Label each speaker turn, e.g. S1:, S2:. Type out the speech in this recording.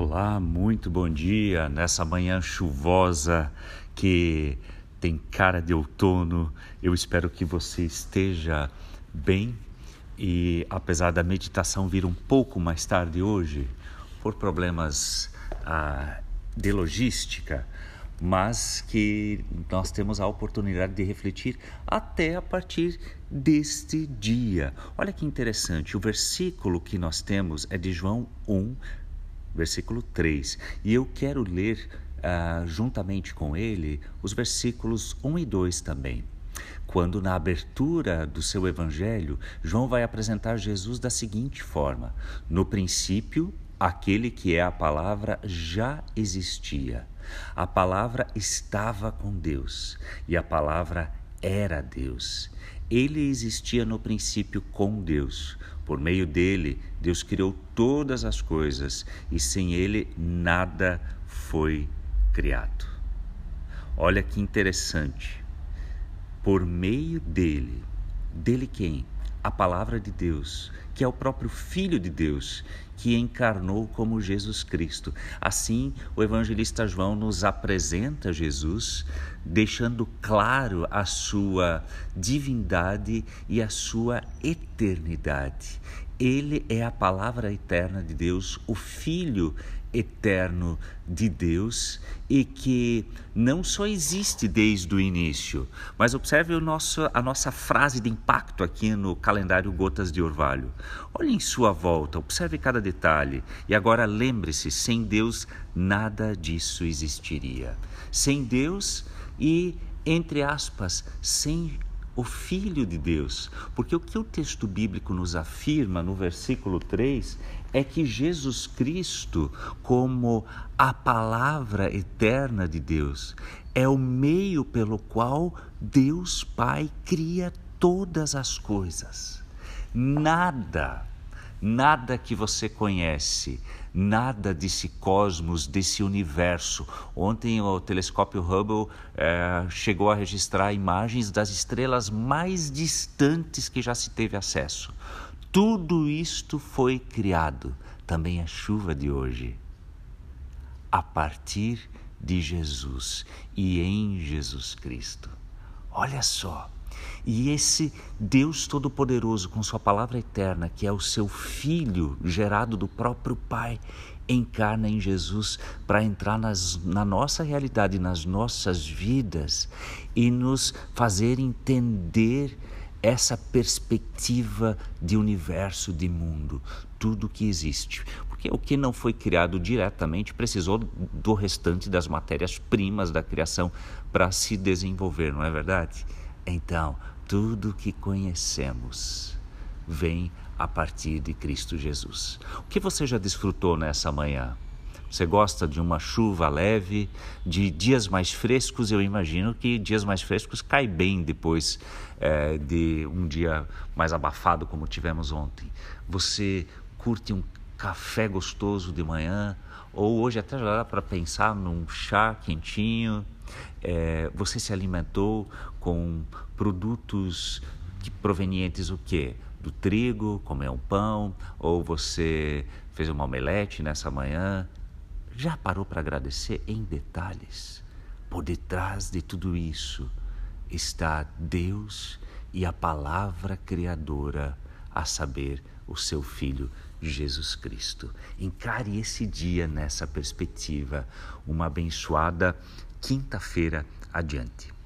S1: Olá, muito bom dia nessa manhã chuvosa que tem cara de outono. Eu espero que você esteja bem e apesar da meditação vir um pouco mais tarde hoje, por problemas ah, de logística, mas que nós temos a oportunidade de refletir até a partir deste dia. Olha que interessante, o versículo que nós temos é de João 1, versículo 3. E eu quero ler uh, juntamente com ele os versículos 1 e 2 também. Quando, na abertura do seu evangelho, João vai apresentar Jesus da seguinte forma: No princípio, aquele que é a palavra já existia. A palavra estava com Deus e a palavra era Deus. Ele existia no princípio com Deus. Por meio dele, Deus criou todas as coisas e sem ele nada foi criado. Olha que interessante. Por meio dele, dele quem? A palavra de Deus, que é o próprio Filho de Deus, que encarnou como Jesus Cristo. Assim, o evangelista João nos apresenta Jesus, deixando claro a sua divindade e a sua eternidade. Ele é a palavra eterna de Deus, o Filho eterno de Deus e que não só existe desde o início, mas observe o nosso, a nossa frase de impacto aqui no calendário Gotas de Orvalho. Olhe em sua volta, observe cada detalhe e agora lembre-se: sem Deus nada disso existiria. Sem Deus e, entre aspas, sem o Filho de Deus. Porque o que o texto bíblico nos afirma no versículo 3 é que Jesus Cristo, como a palavra eterna de Deus, é o meio pelo qual Deus Pai cria todas as coisas. Nada Nada que você conhece, nada desse cosmos, desse universo. Ontem o telescópio Hubble é, chegou a registrar imagens das estrelas mais distantes que já se teve acesso. Tudo isto foi criado, também a chuva de hoje, a partir de Jesus e em Jesus Cristo. Olha só. E esse Deus Todo-Poderoso, com Sua palavra eterna, que é o seu Filho, gerado do próprio Pai, encarna em Jesus para entrar nas, na nossa realidade, nas nossas vidas e nos fazer entender essa perspectiva de universo, de mundo, tudo que existe. Porque o que não foi criado diretamente precisou do restante das matérias-primas da criação para se desenvolver, não é verdade? Então, tudo que conhecemos vem a partir de Cristo Jesus. O que você já desfrutou nessa manhã? Você gosta de uma chuva leve, de dias mais frescos? Eu imagino que dias mais frescos cai bem depois é, de um dia mais abafado como tivemos ontem. Você curte um café gostoso de manhã? Ou hoje até já dá para pensar num chá quentinho? É, você se alimentou com produtos que, provenientes o quê? Do trigo, comeu um pão, ou você fez uma omelete nessa manhã. Já parou para agradecer em detalhes? Por detrás de tudo isso está Deus e a palavra criadora, a saber, o seu Filho Jesus Cristo. Encare esse dia nessa perspectiva. Uma abençoada quinta-feira adiante.